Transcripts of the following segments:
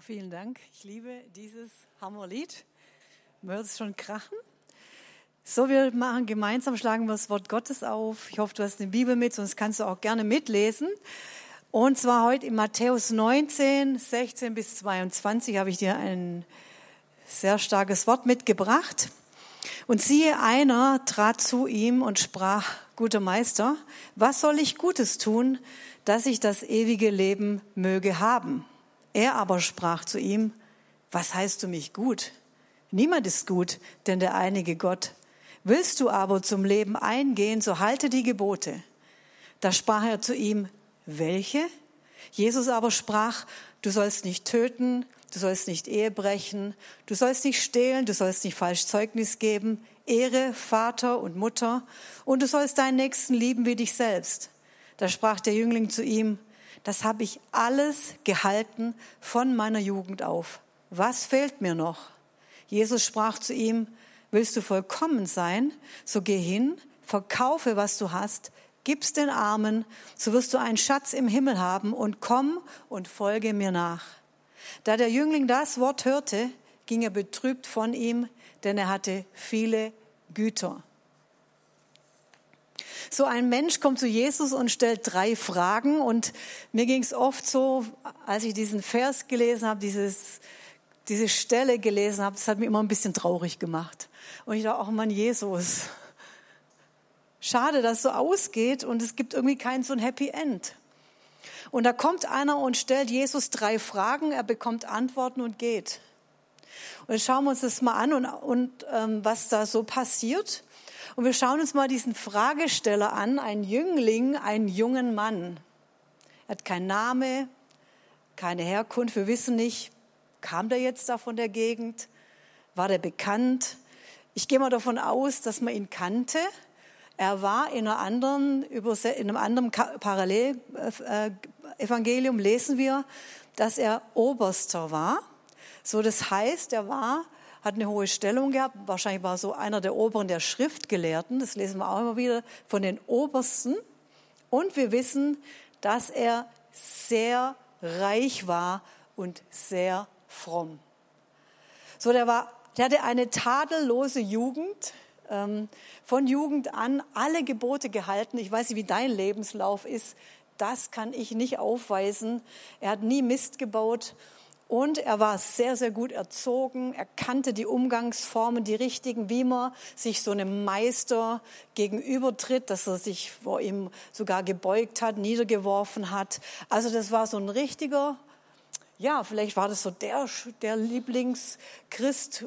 Wow, vielen Dank. Ich liebe dieses Hammerlied. Man es schon krachen. So, wir machen gemeinsam, schlagen wir das Wort Gottes auf. Ich hoffe, du hast eine Bibel mit, sonst kannst du auch gerne mitlesen. Und zwar heute in Matthäus 19, 16 bis 22 habe ich dir ein sehr starkes Wort mitgebracht. Und siehe, einer trat zu ihm und sprach, guter Meister, was soll ich Gutes tun, dass ich das ewige Leben möge haben? Er aber sprach zu ihm, was heißt du mich gut? Niemand ist gut, denn der einige Gott. Willst du aber zum Leben eingehen, so halte die Gebote. Da sprach er zu ihm, welche? Jesus aber sprach, du sollst nicht töten, du sollst nicht Ehe brechen, du sollst nicht stehlen, du sollst nicht falsch Zeugnis geben, Ehre Vater und Mutter und du sollst deinen Nächsten lieben wie dich selbst. Da sprach der Jüngling zu ihm, das habe ich alles gehalten von meiner Jugend auf. Was fehlt mir noch? Jesus sprach zu ihm, willst du vollkommen sein, so geh hin, verkaufe, was du hast, gib's den Armen, so wirst du einen Schatz im Himmel haben und komm und folge mir nach. Da der Jüngling das Wort hörte, ging er betrübt von ihm, denn er hatte viele Güter. So ein Mensch kommt zu Jesus und stellt drei Fragen. Und mir ging es oft so, als ich diesen Vers gelesen habe, dieses, diese Stelle gelesen habe, das hat mich immer ein bisschen traurig gemacht. Und ich dachte, oh Mann, Jesus, schade, dass es so ausgeht und es gibt irgendwie kein so ein Happy End. Und da kommt einer und stellt Jesus drei Fragen, er bekommt Antworten und geht. Und jetzt schauen wir uns das mal an und, und ähm, was da so passiert. Und wir schauen uns mal diesen Fragesteller an, ein Jüngling, einen jungen Mann. Er hat keinen Name, keine Herkunft, wir wissen nicht, kam der jetzt da von der Gegend, war der bekannt. Ich gehe mal davon aus, dass man ihn kannte. Er war in, anderen, in einem anderen Parallelevangelium, lesen wir, dass er Oberster war. So, das heißt, er war hat eine hohe Stellung gehabt. Wahrscheinlich war so einer der Oberen der Schriftgelehrten. Das lesen wir auch immer wieder von den Obersten. Und wir wissen, dass er sehr reich war und sehr fromm. So, der war, der hatte eine tadellose Jugend. Ähm, von Jugend an alle Gebote gehalten. Ich weiß nicht, wie dein Lebenslauf ist. Das kann ich nicht aufweisen. Er hat nie Mist gebaut und er war sehr, sehr gut erzogen. Er kannte die Umgangsformen, die richtigen, wie man sich so einem Meister gegenübertritt, dass er sich vor ihm sogar gebeugt hat, niedergeworfen hat. Also das war so ein richtiger, ja, vielleicht war das so der, der Lieblingschrist,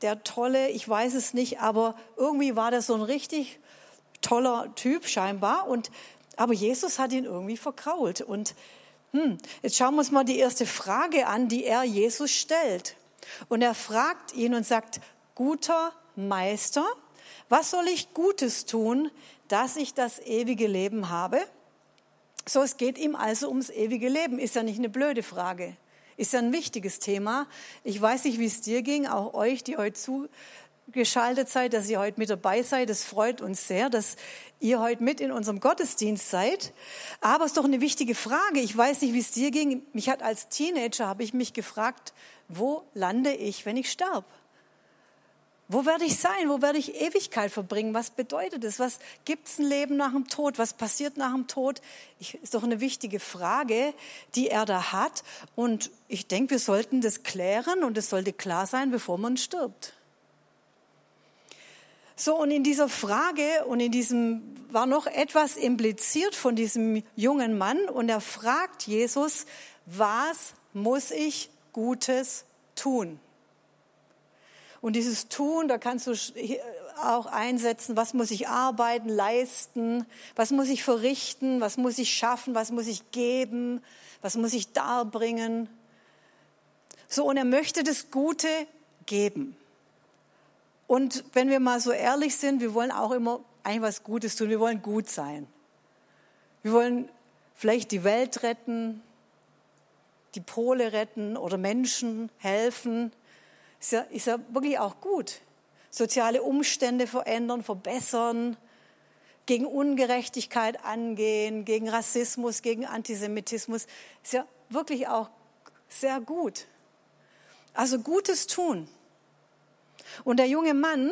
der tolle, ich weiß es nicht, aber irgendwie war das so ein richtig toller Typ scheinbar. Und, aber Jesus hat ihn irgendwie verkrault. Und hm, jetzt schauen wir uns mal die erste Frage an, die er Jesus stellt. Und er fragt ihn und sagt, guter Meister, was soll ich Gutes tun, dass ich das ewige Leben habe? So, es geht ihm also ums ewige Leben. Ist ja nicht eine blöde Frage. Ist ja ein wichtiges Thema. Ich weiß nicht, wie es dir ging, auch euch, die heute geschaltet seid, dass ihr heute mit dabei seid. Das freut uns sehr, dass ihr heute mit in unserem Gottesdienst seid. Aber es ist doch eine wichtige Frage. Ich weiß nicht, wie es dir ging. Mich hat als Teenager habe ich mich gefragt, wo lande ich, wenn ich sterbe? Wo werde ich sein? Wo werde ich Ewigkeit verbringen? Was bedeutet es? Was gibt es ein Leben nach dem Tod? Was passiert nach dem Tod? Ich, ist doch eine wichtige Frage, die er da hat. Und ich denke, wir sollten das klären und es sollte klar sein, bevor man stirbt. So, und in dieser Frage und in diesem war noch etwas impliziert von diesem jungen Mann und er fragt Jesus, was muss ich Gutes tun? Und dieses Tun, da kannst du auch einsetzen, was muss ich arbeiten, leisten, was muss ich verrichten, was muss ich schaffen, was muss ich geben, was muss ich darbringen. So, und er möchte das Gute geben. Und wenn wir mal so ehrlich sind, wir wollen auch immer eigentlich was Gutes tun. Wir wollen gut sein. Wir wollen vielleicht die Welt retten, die Pole retten oder Menschen helfen. Ist ja, ist ja wirklich auch gut. Soziale Umstände verändern, verbessern, gegen Ungerechtigkeit angehen, gegen Rassismus, gegen Antisemitismus. Ist ja wirklich auch sehr gut. Also Gutes tun. Und der junge Mann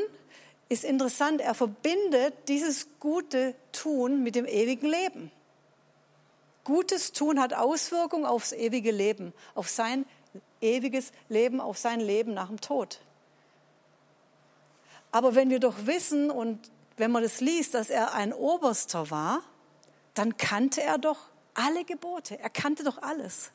ist interessant, er verbindet dieses gute Tun mit dem ewigen Leben. Gutes Tun hat Auswirkungen aufs ewige Leben, auf sein ewiges Leben, auf sein Leben nach dem Tod. Aber wenn wir doch wissen und wenn man das liest, dass er ein Oberster war, dann kannte er doch alle Gebote. Er kannte doch alles.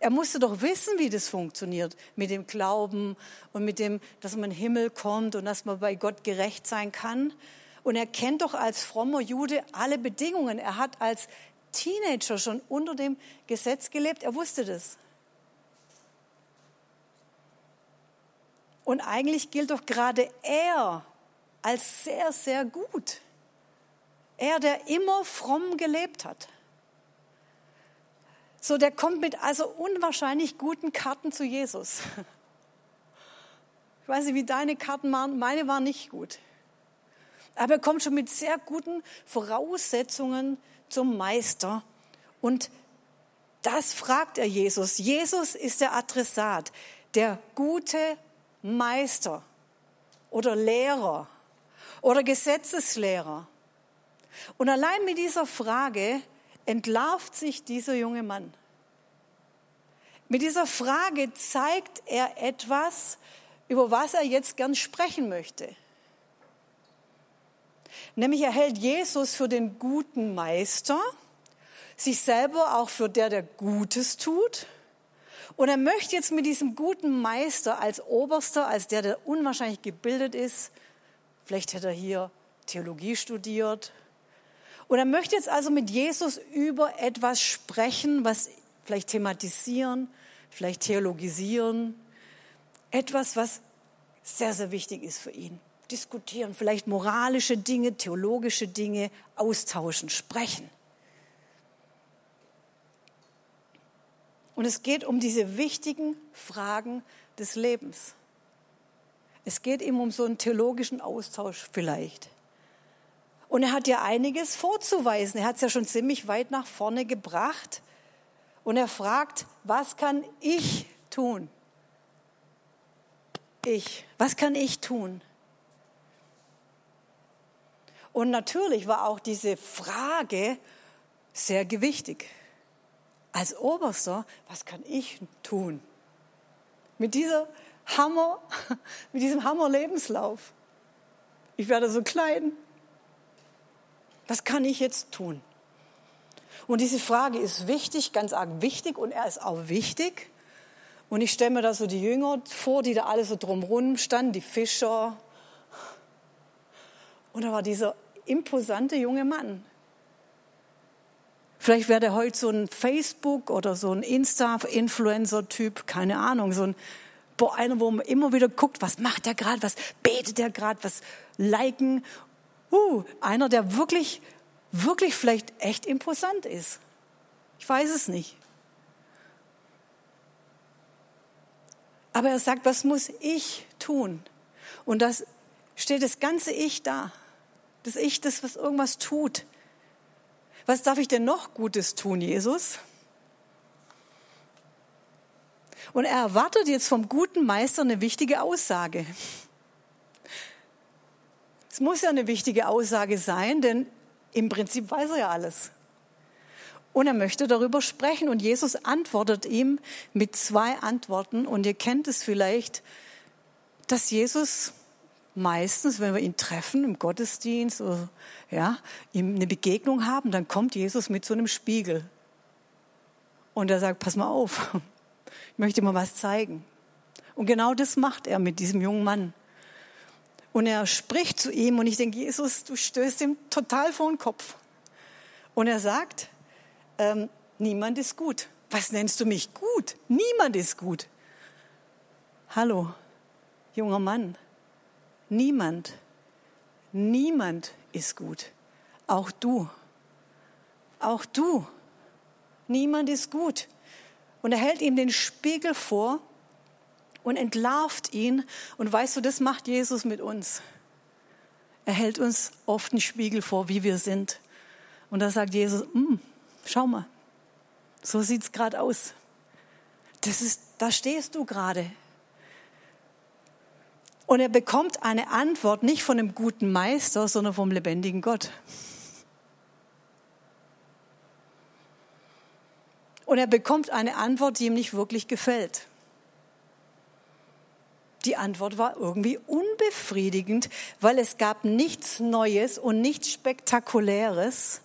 Er musste doch wissen, wie das funktioniert mit dem Glauben und mit dem, dass man in den Himmel kommt und dass man bei Gott gerecht sein kann. Und er kennt doch als frommer Jude alle Bedingungen. Er hat als Teenager schon unter dem Gesetz gelebt. Er wusste das. Und eigentlich gilt doch gerade er als sehr, sehr gut. Er, der immer fromm gelebt hat. So, der kommt mit also unwahrscheinlich guten Karten zu Jesus. Ich weiß nicht, wie deine Karten waren, meine waren nicht gut. Aber er kommt schon mit sehr guten Voraussetzungen zum Meister. Und das fragt er Jesus. Jesus ist der Adressat, der gute Meister oder Lehrer oder Gesetzeslehrer. Und allein mit dieser Frage entlarvt sich dieser junge Mann. Mit dieser Frage zeigt er etwas, über was er jetzt gern sprechen möchte. Nämlich er hält Jesus für den guten Meister, sich selber auch für der, der Gutes tut. Und er möchte jetzt mit diesem guten Meister als Oberster, als der, der unwahrscheinlich gebildet ist, vielleicht hätte er hier Theologie studiert, und er möchte jetzt also mit Jesus über etwas sprechen, was vielleicht thematisieren, vielleicht theologisieren, etwas, was sehr, sehr wichtig ist für ihn. Diskutieren, vielleicht moralische Dinge, theologische Dinge austauschen, sprechen. Und es geht um diese wichtigen Fragen des Lebens. Es geht ihm um so einen theologischen Austausch vielleicht. Und er hat ja einiges vorzuweisen. Er hat es ja schon ziemlich weit nach vorne gebracht. Und er fragt, was kann ich tun? Ich, was kann ich tun? Und natürlich war auch diese Frage sehr gewichtig. Als Oberster, was kann ich tun? Mit dieser Hammer, mit diesem Hammer Lebenslauf. Ich werde so klein, was kann ich jetzt tun? Und diese Frage ist wichtig, ganz arg wichtig und er ist auch wichtig. Und ich stelle mir da so die Jünger vor, die da alle so drumherum standen, die Fischer. Und da war dieser imposante junge Mann. Vielleicht wäre der heute so ein Facebook oder so ein Insta-Influencer-Typ, keine Ahnung, so ein, boah, einer, wo man immer wieder guckt, was macht der gerade, was betet der gerade, was liken uh, einer, der wirklich, wirklich vielleicht echt imposant ist. Ich weiß es nicht. Aber er sagt, was muss ich tun? Und das steht das ganze Ich da. Das Ich, das was irgendwas tut. Was darf ich denn noch Gutes tun, Jesus? Und er erwartet jetzt vom guten Meister eine wichtige Aussage. Muss ja eine wichtige Aussage sein, denn im Prinzip weiß er ja alles. Und er möchte darüber sprechen. Und Jesus antwortet ihm mit zwei Antworten. Und ihr kennt es vielleicht, dass Jesus meistens, wenn wir ihn treffen im Gottesdienst oder ja, eine Begegnung haben, dann kommt Jesus mit so einem Spiegel. Und er sagt, pass mal auf, ich möchte mal was zeigen. Und genau das macht er mit diesem jungen Mann. Und er spricht zu ihm und ich denke, Jesus, du stößt ihm total vor den Kopf. Und er sagt, ähm, niemand ist gut. Was nennst du mich gut? Niemand ist gut. Hallo, junger Mann. Niemand, niemand ist gut. Auch du. Auch du. Niemand ist gut. Und er hält ihm den Spiegel vor und entlarvt ihn. Und weißt du, das macht Jesus mit uns. Er hält uns oft einen Spiegel vor, wie wir sind. Und da sagt Jesus, mm, schau mal, so sieht's gerade aus. Das ist, da stehst du gerade. Und er bekommt eine Antwort nicht von einem guten Meister, sondern vom lebendigen Gott. Und er bekommt eine Antwort, die ihm nicht wirklich gefällt. Die Antwort war irgendwie unbefriedigend, weil es gab nichts Neues und nichts Spektakuläres.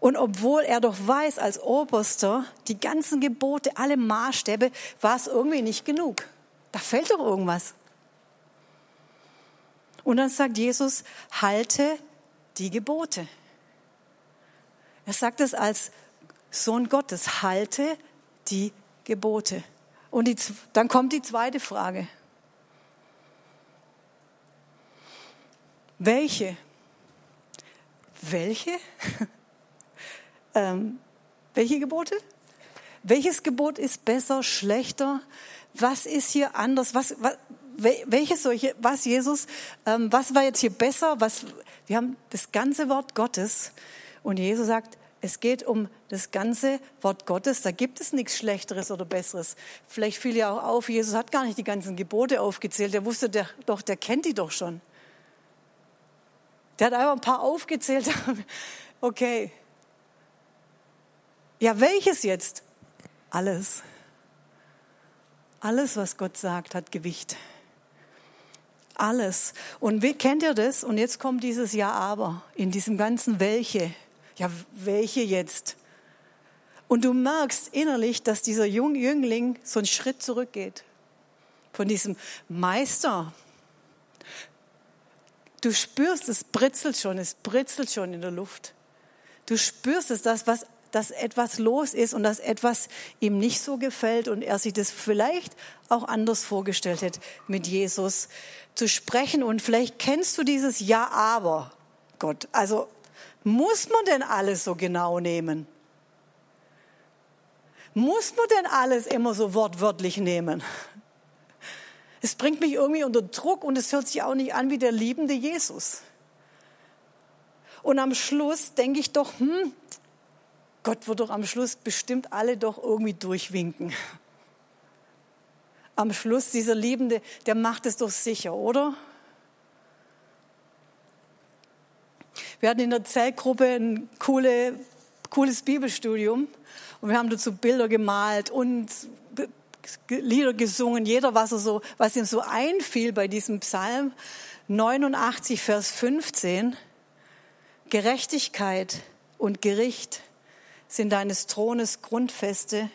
Und obwohl er doch weiß als Oberster, die ganzen Gebote, alle Maßstäbe, war es irgendwie nicht genug. Da fällt doch irgendwas. Und dann sagt Jesus, halte die Gebote. Er sagt es als Sohn Gottes, halte die Gebote. Und die, dann kommt die zweite Frage. Welche? Welche? ähm, welche Gebote? Welches Gebot ist besser, schlechter? Was ist hier anders? Was, was, welches solche, was Jesus, ähm, was war jetzt hier besser? Was, wir haben das ganze Wort Gottes und Jesus sagt, es geht um das ganze Wort Gottes. Da gibt es nichts Schlechteres oder Besseres. Vielleicht fiel ja auch auf, Jesus hat gar nicht die ganzen Gebote aufgezählt. Der wusste der, doch, der kennt die doch schon. Der hat einfach ein paar aufgezählt. Okay. Ja, welches jetzt? Alles. Alles, was Gott sagt, hat Gewicht. Alles. Und wie kennt ihr das? Und jetzt kommt dieses Ja, aber in diesem ganzen Welche ja, welche jetzt? Und du merkst innerlich, dass dieser Jüngling so einen Schritt zurückgeht. Von diesem Meister. Du spürst, es britzelt schon, es britzelt schon in der Luft. Du spürst es, dass, was, dass etwas los ist und dass etwas ihm nicht so gefällt und er sich das vielleicht auch anders vorgestellt hat, mit Jesus zu sprechen. Und vielleicht kennst du dieses Ja, aber Gott. Also muss man denn alles so genau nehmen? Muss man denn alles immer so wortwörtlich nehmen? Es bringt mich irgendwie unter Druck und es hört sich auch nicht an wie der liebende Jesus. Und am Schluss denke ich doch, hm, Gott wird doch am Schluss bestimmt alle doch irgendwie durchwinken. Am Schluss dieser Liebende, der macht es doch sicher, oder? Wir hatten in der Zellgruppe ein coole, cooles Bibelstudium und wir haben dazu Bilder gemalt und Lieder gesungen, jeder, was, er so, was ihm so einfiel bei diesem Psalm 89, Vers 15. Gerechtigkeit und Gericht sind deines Thrones Grundfeste.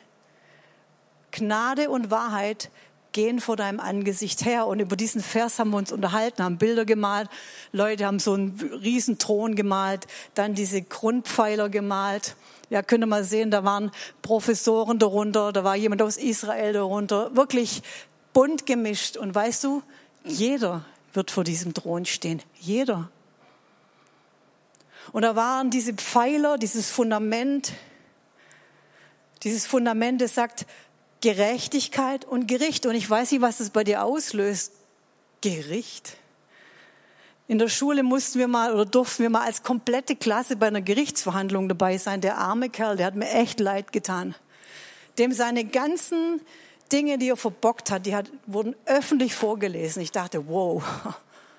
Gnade und Wahrheit gehen vor deinem Angesicht her. Und über diesen Vers haben wir uns unterhalten, haben Bilder gemalt. Leute haben so einen riesen Thron gemalt, dann diese Grundpfeiler gemalt. Ja, könnt ihr mal sehen, da waren Professoren darunter, da war jemand aus Israel darunter. Wirklich bunt gemischt. Und weißt du, jeder wird vor diesem Thron stehen. Jeder. Und da waren diese Pfeiler, dieses Fundament, dieses Fundament, das sagt, Gerechtigkeit und Gericht. Und ich weiß nicht, was das bei dir auslöst. Gericht? In der Schule mussten wir mal oder durften wir mal als komplette Klasse bei einer Gerichtsverhandlung dabei sein. Der arme Kerl, der hat mir echt leid getan. Dem seine ganzen Dinge, die er verbockt hat, die hat, wurden öffentlich vorgelesen. Ich dachte, wow.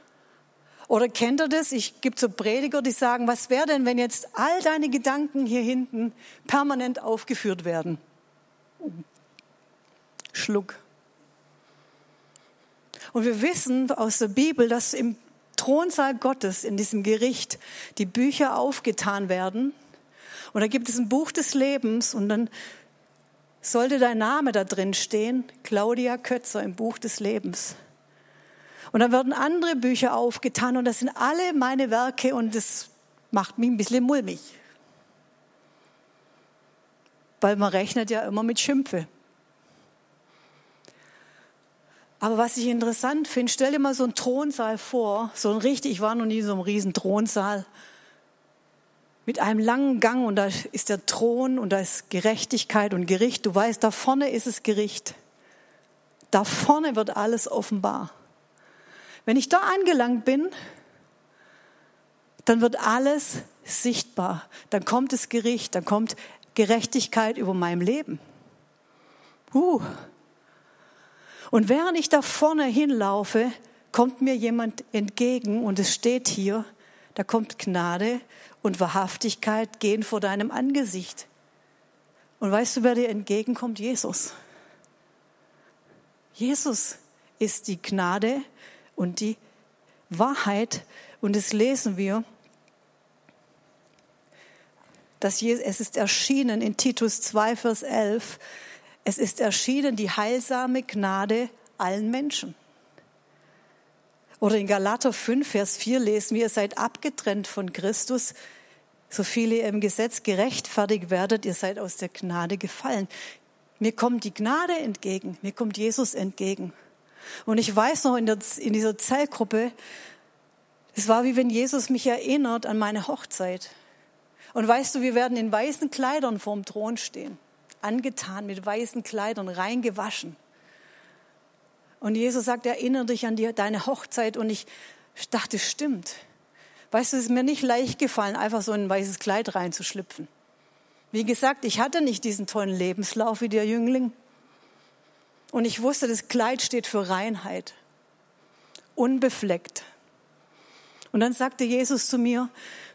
Oder kennt ihr das? Ich gibt so Prediger, die sagen, was wäre denn, wenn jetzt all deine Gedanken hier hinten permanent aufgeführt werden? Schluck. Und wir wissen aus der Bibel, dass im Thronsaal Gottes, in diesem Gericht, die Bücher aufgetan werden. Und da gibt es ein Buch des Lebens und dann sollte dein Name da drin stehen, Claudia Kötzer im Buch des Lebens. Und dann werden andere Bücher aufgetan und das sind alle meine Werke und das macht mich ein bisschen mulmig. Weil man rechnet ja immer mit Schimpfe. Aber was ich interessant finde, stell dir mal so einen Thronsaal vor, so ein richtig, ich war noch nie in so einem riesen Thronsaal, mit einem langen Gang und da ist der Thron und da ist Gerechtigkeit und Gericht. Du weißt, da vorne ist es Gericht. Da vorne wird alles offenbar. Wenn ich da angelangt bin, dann wird alles sichtbar. Dann kommt das Gericht, dann kommt Gerechtigkeit über meinem Leben. Uh, Und während ich da vorne hinlaufe, kommt mir jemand entgegen und es steht hier, da kommt Gnade und Wahrhaftigkeit gehen vor deinem Angesicht. Und weißt du, wer dir entgegenkommt? Jesus. Jesus ist die Gnade und die Wahrheit. Und das lesen wir, dass es ist erschienen in Titus 2, Vers 11, es ist erschienen die heilsame Gnade allen Menschen. Oder in Galater 5, Vers 4 lesen wir, ihr seid abgetrennt von Christus, so viele ihr im Gesetz gerechtfertigt werdet, ihr seid aus der Gnade gefallen. Mir kommt die Gnade entgegen, mir kommt Jesus entgegen. Und ich weiß noch in, der, in dieser Zellgruppe, es war wie wenn Jesus mich erinnert an meine Hochzeit. Und weißt du, wir werden in weißen Kleidern vorm Thron stehen, angetan mit weißen Kleidern, reingewaschen. Und Jesus sagt, erinnere dich an die, deine Hochzeit. Und ich dachte, stimmt. Weißt du, es ist mir nicht leicht gefallen, einfach so in ein weißes Kleid reinzuschlüpfen. Wie gesagt, ich hatte nicht diesen tollen Lebenslauf wie der Jüngling. Und ich wusste, das Kleid steht für Reinheit, unbefleckt. Und dann sagte Jesus zu mir,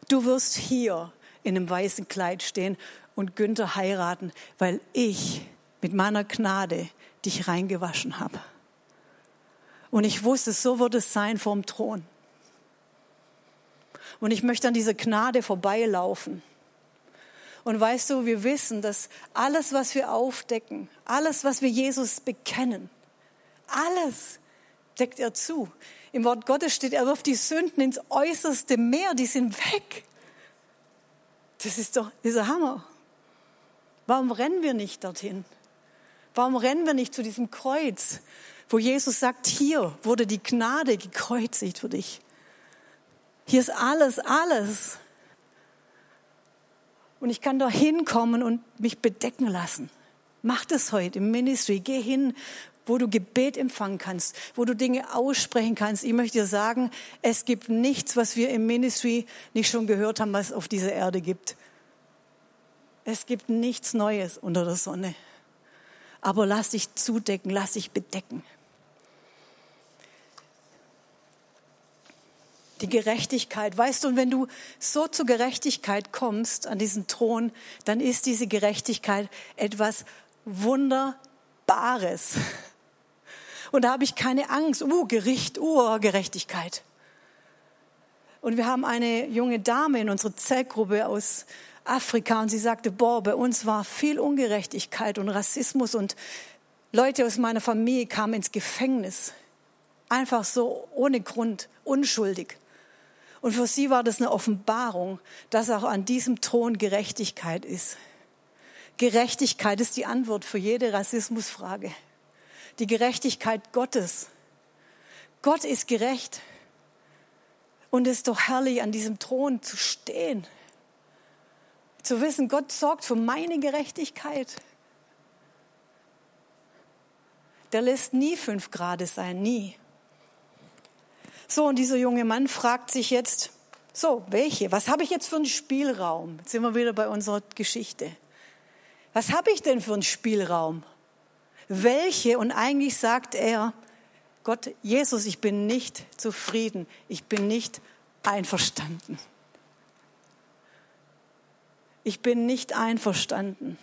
du wirst hier in einem weißen Kleid stehen und Günther heiraten, weil ich mit meiner Gnade dich reingewaschen habe. Und ich wusste, so wird es sein vom Thron. Und ich möchte an dieser Gnade vorbeilaufen. Und weißt du, wir wissen, dass alles, was wir aufdecken, alles, was wir Jesus bekennen, alles deckt er zu. Im Wort Gottes steht, er wirft die Sünden ins äußerste Meer, die sind weg. Das ist doch dieser Hammer. Warum rennen wir nicht dorthin? Warum rennen wir nicht zu diesem Kreuz, wo Jesus sagt, hier wurde die Gnade gekreuzigt für dich. Hier ist alles, alles. Und ich kann da hinkommen und mich bedecken lassen. Mach das heute im Ministry. Geh hin, wo du Gebet empfangen kannst, wo du Dinge aussprechen kannst. Ich möchte dir sagen, es gibt nichts, was wir im Ministry nicht schon gehört haben, was es auf dieser Erde gibt. Es gibt nichts Neues unter der Sonne. Aber lass dich zudecken, lass dich bedecken. die Gerechtigkeit. Weißt du, und wenn du so zur Gerechtigkeit kommst an diesen Thron, dann ist diese Gerechtigkeit etwas Wunderbares. Und da habe ich keine Angst. Uh, Gericht, uh, Gerechtigkeit. Und wir haben eine junge Dame in unserer Zellgruppe aus Afrika und sie sagte, boah, bei uns war viel Ungerechtigkeit und Rassismus und Leute aus meiner Familie kamen ins Gefängnis. Einfach so ohne Grund, unschuldig. Und für sie war das eine Offenbarung, dass auch an diesem Thron Gerechtigkeit ist. Gerechtigkeit ist die Antwort für jede Rassismusfrage. Die Gerechtigkeit Gottes. Gott ist gerecht. Und es ist doch herrlich, an diesem Thron zu stehen. Zu wissen, Gott sorgt für meine Gerechtigkeit. Der lässt nie fünf Grade sein, nie. So, und dieser junge Mann fragt sich jetzt, so, welche? Was habe ich jetzt für einen Spielraum? Jetzt sind wir wieder bei unserer Geschichte. Was habe ich denn für einen Spielraum? Welche? Und eigentlich sagt er, Gott, Jesus, ich bin nicht zufrieden. Ich bin nicht einverstanden. Ich bin nicht einverstanden.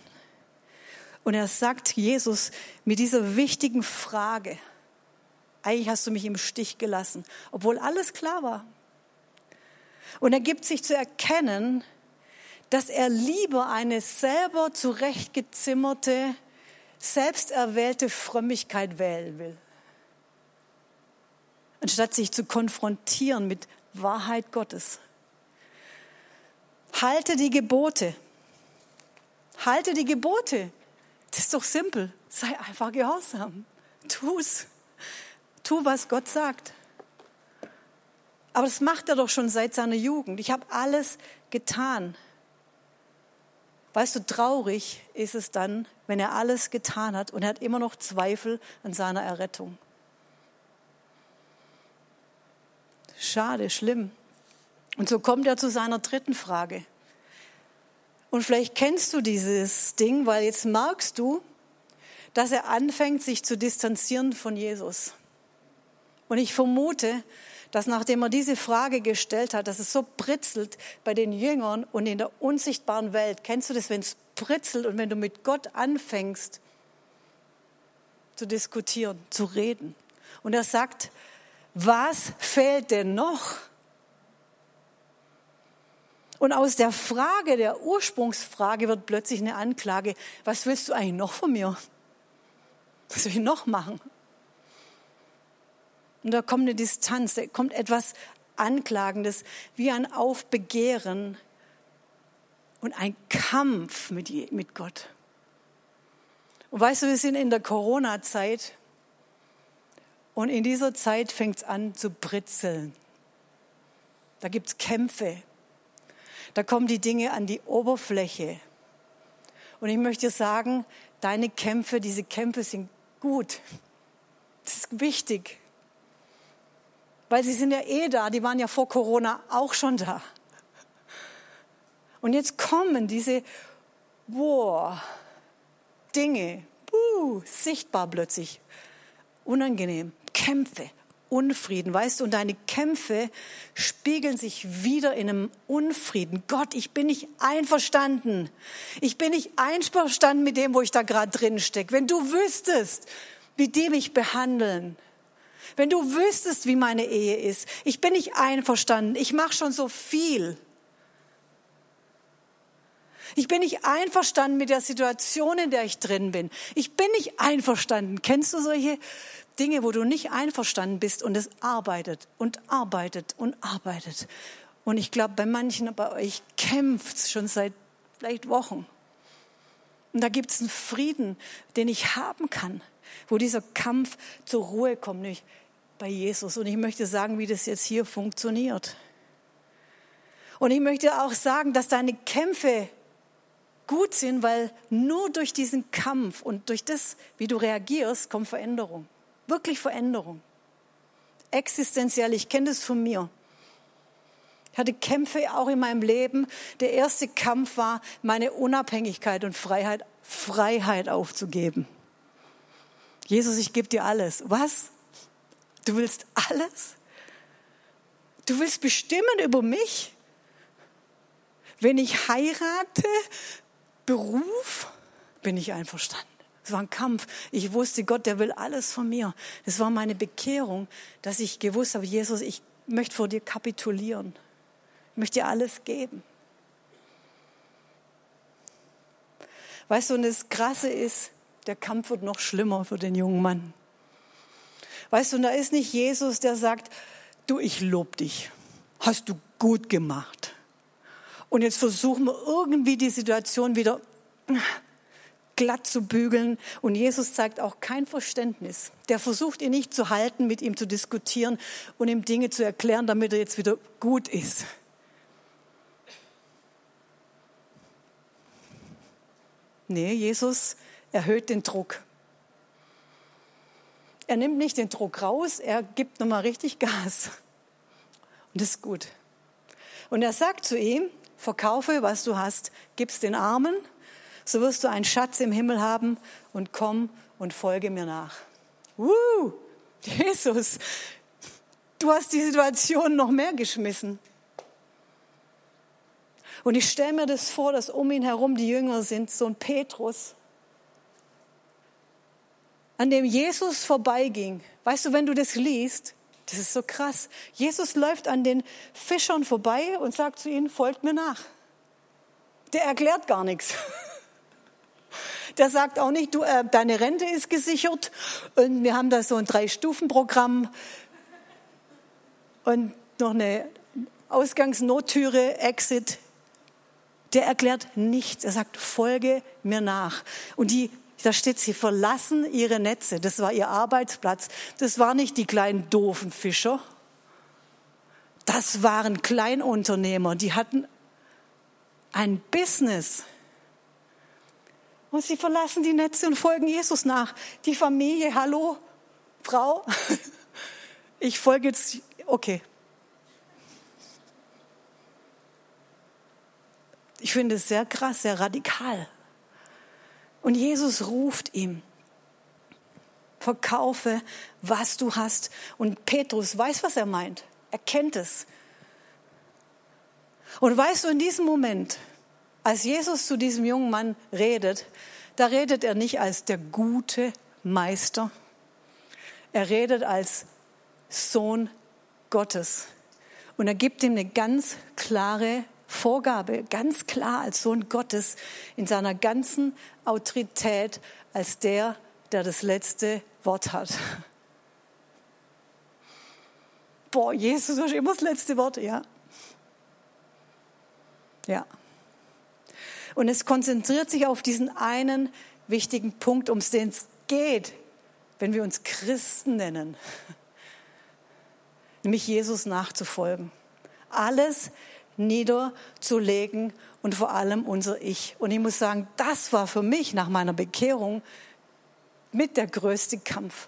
Und er sagt Jesus mit dieser wichtigen Frage, eigentlich hast du mich im Stich gelassen, obwohl alles klar war. Und er gibt sich zu erkennen, dass er lieber eine selber zurechtgezimmerte, selbsterwählte Frömmigkeit wählen will, anstatt sich zu konfrontieren mit Wahrheit Gottes. Halte die Gebote. Halte die Gebote. Das ist doch simpel. Sei einfach gehorsam. Tu's. Tu, was Gott sagt. Aber das macht er doch schon seit seiner Jugend. Ich habe alles getan. Weißt du, traurig ist es dann, wenn er alles getan hat und er hat immer noch Zweifel an seiner Errettung. Schade, schlimm. Und so kommt er zu seiner dritten Frage. Und vielleicht kennst du dieses Ding, weil jetzt merkst du, dass er anfängt, sich zu distanzieren von Jesus. Und ich vermute, dass nachdem er diese Frage gestellt hat, dass es so britzelt bei den Jüngern und in der unsichtbaren Welt. Kennst du das, wenn es britzelt und wenn du mit Gott anfängst zu diskutieren, zu reden? Und er sagt, was fehlt denn noch? Und aus der Frage, der Ursprungsfrage wird plötzlich eine Anklage. Was willst du eigentlich noch von mir? Was soll ich noch machen? Und da kommt eine Distanz, da kommt etwas Anklagendes, wie ein Aufbegehren und ein Kampf mit, mit Gott. Und weißt du, wir sind in der Corona-Zeit und in dieser Zeit fängt es an zu britzeln. Da gibt es Kämpfe. Da kommen die Dinge an die Oberfläche. Und ich möchte sagen, deine Kämpfe, diese Kämpfe sind gut. Das ist wichtig. Weil sie sind ja eh da, die waren ja vor Corona auch schon da. Und jetzt kommen diese, boah, Dinge, sichtbar plötzlich, unangenehm, Kämpfe, Unfrieden, weißt du, und deine Kämpfe spiegeln sich wieder in einem Unfrieden. Gott, ich bin nicht einverstanden. Ich bin nicht einverstanden mit dem, wo ich da gerade drin stecke. Wenn du wüsstest, wie die mich behandeln, wenn du wüsstest, wie meine Ehe ist, ich bin nicht einverstanden. Ich mache schon so viel. Ich bin nicht einverstanden mit der Situation, in der ich drin bin. Ich bin nicht einverstanden. Kennst du solche Dinge, wo du nicht einverstanden bist und es arbeitet und arbeitet und arbeitet. Und ich glaube, bei manchen bei euch kämpft es schon seit vielleicht Wochen. Und da gibt es einen Frieden, den ich haben kann, wo dieser Kampf zur Ruhe kommt, nämlich bei Jesus. Und ich möchte sagen, wie das jetzt hier funktioniert. Und ich möchte auch sagen, dass deine Kämpfe gut sind, weil nur durch diesen Kampf und durch das, wie du reagierst, kommt Veränderung. Wirklich Veränderung. Existenziell, ich kenne das von mir. Ich hatte Kämpfe auch in meinem Leben. Der erste Kampf war, meine Unabhängigkeit und Freiheit, Freiheit aufzugeben. Jesus, ich gebe dir alles. Was? Du willst alles? Du willst bestimmen über mich? Wenn ich heirate, Beruf, bin ich einverstanden. Es war ein Kampf. Ich wusste, Gott, der will alles von mir. Es war meine Bekehrung, dass ich gewusst habe, Jesus, ich möchte vor dir kapitulieren. Ich möchte dir alles geben. Weißt du, und das Krasse ist, der Kampf wird noch schlimmer für den jungen Mann. Weißt du, und da ist nicht Jesus, der sagt, du, ich lob dich. Hast du gut gemacht. Und jetzt versuchen wir irgendwie die Situation wieder glatt zu bügeln. Und Jesus zeigt auch kein Verständnis. Der versucht ihn nicht zu halten, mit ihm zu diskutieren und ihm Dinge zu erklären, damit er jetzt wieder gut ist. Nee, Jesus erhöht den Druck. Er nimmt nicht den Druck raus, er gibt nochmal richtig Gas. Und das ist gut. Und er sagt zu ihm, verkaufe, was du hast, gib's den Armen so wirst du einen Schatz im Himmel haben und komm und folge mir nach. Uh, Jesus, du hast die Situation noch mehr geschmissen. Und ich stelle mir das vor, dass um ihn herum die Jünger sind, so ein Petrus, an dem Jesus vorbeiging. Weißt du, wenn du das liest, das ist so krass. Jesus läuft an den Fischern vorbei und sagt zu ihnen, folgt mir nach. Der erklärt gar nichts. Der sagt auch nicht, du, äh, deine Rente ist gesichert und wir haben da so ein Drei-Stufen-Programm und noch eine Ausgangsnottüre, Exit. Der erklärt nichts. Er sagt, folge mir nach. Und die, da steht, sie verlassen ihre Netze. Das war ihr Arbeitsplatz. Das waren nicht die kleinen doofen Fischer. Das waren Kleinunternehmer. Die hatten ein Business. Und sie verlassen die Netze und folgen Jesus nach. Die Familie, hallo, Frau, ich folge jetzt, okay. Ich finde es sehr krass, sehr radikal. Und Jesus ruft ihm. verkaufe, was du hast. Und Petrus weiß, was er meint. Er kennt es. Und weißt du, in diesem Moment, als Jesus zu diesem jungen Mann redet, da redet er nicht als der gute Meister. Er redet als Sohn Gottes. Und er gibt ihm eine ganz klare Vorgabe, ganz klar als Sohn Gottes in seiner ganzen Autorität, als der, der das letzte Wort hat. Boah, Jesus, du hast immer das letzte Wort, ja. Ja. Und es konzentriert sich auf diesen einen wichtigen Punkt, um den es geht, wenn wir uns Christen nennen, nämlich Jesus nachzufolgen. Alles niederzulegen und vor allem unser Ich. Und ich muss sagen, das war für mich nach meiner Bekehrung mit der größte Kampf.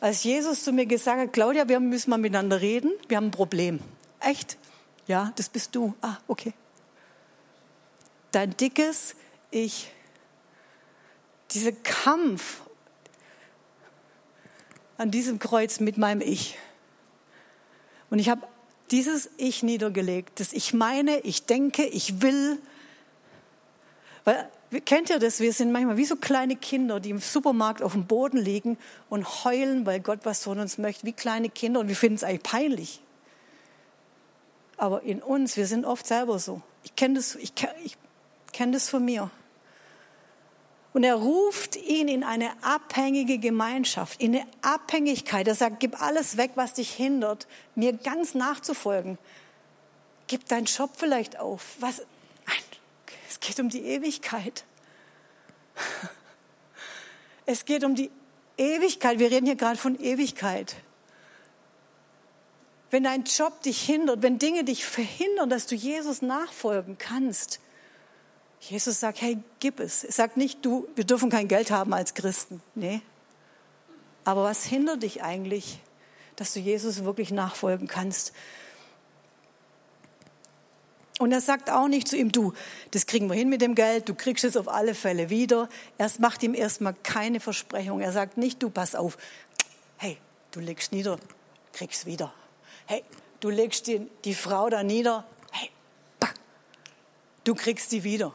Als Jesus zu mir gesagt hat, Claudia, wir müssen mal miteinander reden, wir haben ein Problem. Echt? Ja, das bist du. Ah, okay. Dein dickes Ich. Dieser Kampf an diesem Kreuz mit meinem Ich. Und ich habe dieses Ich niedergelegt, das ich meine, ich denke, ich will. Weil, kennt ihr das? Wir sind manchmal wie so kleine Kinder, die im Supermarkt auf dem Boden liegen und heulen, weil Gott was von uns möchte, wie kleine Kinder und wir finden es eigentlich peinlich. Aber in uns, wir sind oft selber so. Ich kenne das, ich, ich kenne das von mir. Und er ruft ihn in eine abhängige Gemeinschaft, in eine Abhängigkeit. Er sagt, gib alles weg, was dich hindert, mir ganz nachzufolgen. Gib deinen Job vielleicht auf. Was? Es geht um die Ewigkeit. Es geht um die Ewigkeit. Wir reden hier gerade von Ewigkeit. Wenn dein Job dich hindert, wenn Dinge dich verhindern, dass du Jesus nachfolgen kannst, Jesus sagt, hey, gib es. Er sagt nicht, du, wir dürfen kein Geld haben als Christen. Nee. Aber was hindert dich eigentlich, dass du Jesus wirklich nachfolgen kannst? Und er sagt auch nicht zu ihm, du, das kriegen wir hin mit dem Geld, du kriegst es auf alle Fälle wieder. Er macht ihm erstmal keine Versprechung. Er sagt nicht, du pass auf, hey, du legst nieder, kriegst wieder. Hey, du legst die, die Frau da nieder, hey, du kriegst sie wieder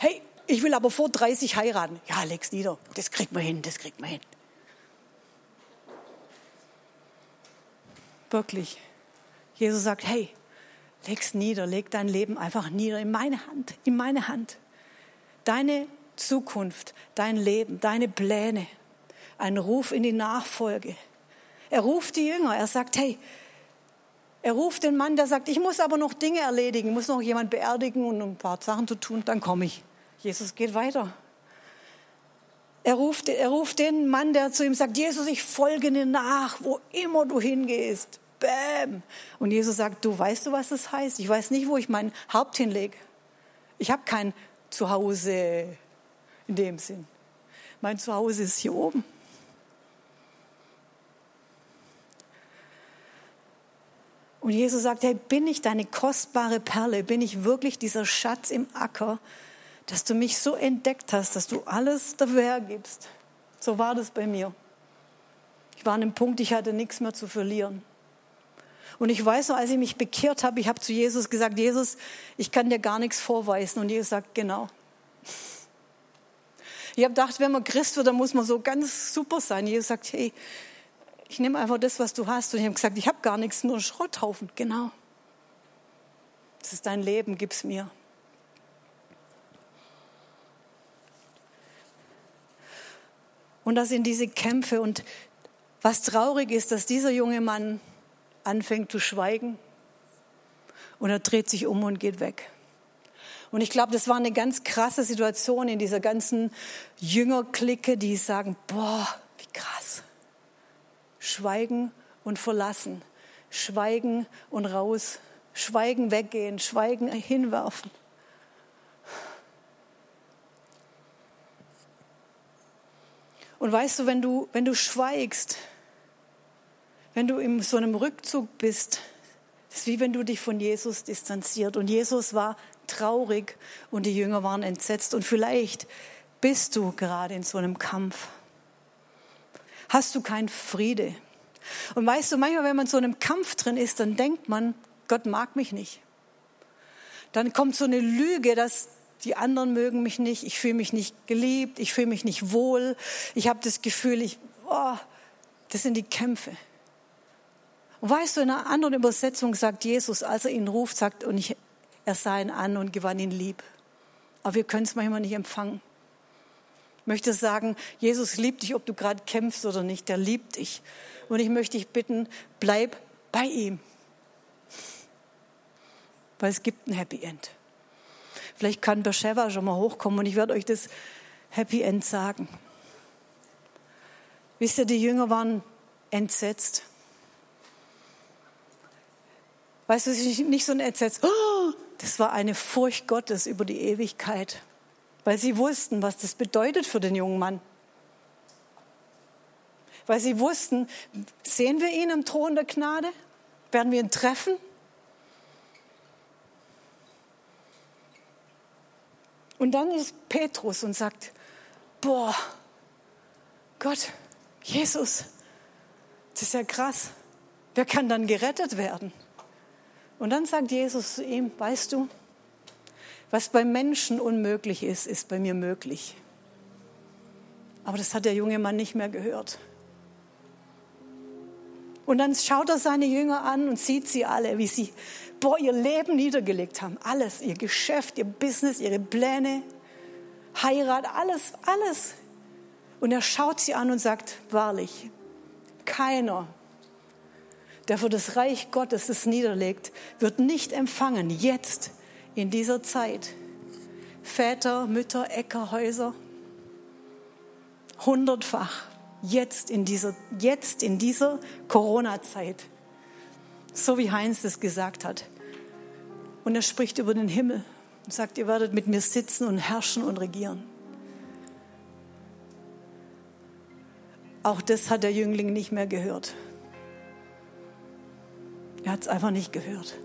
hey, ich will aber vor 30 heiraten. Ja, leg's nieder. Das kriegt man hin, das kriegt man hin. Wirklich. Jesus sagt, hey, leg's nieder, leg dein Leben einfach nieder in meine Hand, in meine Hand. Deine Zukunft, dein Leben, deine Pläne, ein Ruf in die Nachfolge. Er ruft die Jünger, er sagt, hey, er ruft den Mann, der sagt, ich muss aber noch Dinge erledigen, muss noch jemand beerdigen und ein paar Sachen zu tun, dann komme ich. Jesus geht weiter. Er ruft, er ruft den Mann, der zu ihm sagt, Jesus, ich folge dir nach, wo immer du hingehst. Bäm. Und Jesus sagt, du weißt du, was das heißt? Ich weiß nicht, wo ich mein Haupt hinlege. Ich habe kein Zuhause in dem Sinn. Mein Zuhause ist hier oben. Und Jesus sagt, hey, bin ich deine kostbare Perle? Bin ich wirklich dieser Schatz im Acker? Dass du mich so entdeckt hast, dass du alles dafür hergibst. So war das bei mir. Ich war an dem Punkt, ich hatte nichts mehr zu verlieren. Und ich weiß noch, als ich mich bekehrt habe, ich habe zu Jesus gesagt, Jesus, ich kann dir gar nichts vorweisen. Und Jesus sagt, genau. Ich habe gedacht, wenn man Christ wird, dann muss man so ganz super sein. Jesus sagt, hey, ich nehme einfach das, was du hast. Und ich habe gesagt, ich habe gar nichts, nur einen Schrotthaufen. Genau. Das ist dein Leben, gib's mir. Und das sind diese Kämpfe. Und was traurig ist, dass dieser junge Mann anfängt zu schweigen und er dreht sich um und geht weg. Und ich glaube, das war eine ganz krasse Situation in dieser ganzen Jüngerklicke, die sagen, boah, wie krass. Schweigen und verlassen, schweigen und raus, schweigen weggehen, schweigen hinwerfen. Und weißt du, wenn du, wenn du schweigst, wenn du in so einem Rückzug bist, ist wie wenn du dich von Jesus distanziert. Und Jesus war traurig und die Jünger waren entsetzt. Und vielleicht bist du gerade in so einem Kampf. hast du keinen Friede. Und weißt du, manchmal, wenn man so in einem Kampf drin ist, dann denkt man, Gott mag mich nicht. Dann kommt so eine Lüge, dass die anderen mögen mich nicht, ich fühle mich nicht geliebt, ich fühle mich nicht wohl, ich habe das Gefühl, ich, oh, das sind die Kämpfe. Und weißt du, in einer anderen Übersetzung sagt Jesus, als er ihn ruft, sagt, und ich, er sah ihn an und gewann ihn lieb. Aber wir können es manchmal nicht empfangen. Ich möchte sagen, Jesus liebt dich, ob du gerade kämpfst oder nicht, der liebt dich. Und ich möchte dich bitten, bleib bei ihm. Weil es gibt ein Happy End. Vielleicht kann Beersheba schon mal hochkommen und ich werde euch das Happy End sagen. Wisst ihr, die Jünger waren entsetzt. Weißt du, es ist nicht so ein Entsetz. Oh, das war eine Furcht Gottes über die Ewigkeit, weil sie wussten, was das bedeutet für den jungen Mann. Weil sie wussten, sehen wir ihn im Thron der Gnade? Werden wir ihn treffen? Und dann ist Petrus und sagt, boah, Gott, Jesus, das ist ja krass. Wer kann dann gerettet werden? Und dann sagt Jesus zu ihm, weißt du, was bei Menschen unmöglich ist, ist bei mir möglich. Aber das hat der junge Mann nicht mehr gehört. Und dann schaut er seine Jünger an und sieht sie alle, wie sie boah, ihr Leben niedergelegt haben. Alles, ihr Geschäft, ihr Business, ihre Pläne, Heirat, alles, alles. Und er schaut sie an und sagt, wahrlich, keiner, der für das Reich Gottes es niederlegt, wird nicht empfangen, jetzt, in dieser Zeit. Väter, Mütter, Äcker, Häuser, hundertfach, jetzt in dieser, jetzt in dieser Corona-Zeit. So wie Heinz es gesagt hat. Und er spricht über den Himmel und sagt, ihr werdet mit mir sitzen und herrschen und regieren. Auch das hat der Jüngling nicht mehr gehört. Er hat es einfach nicht gehört.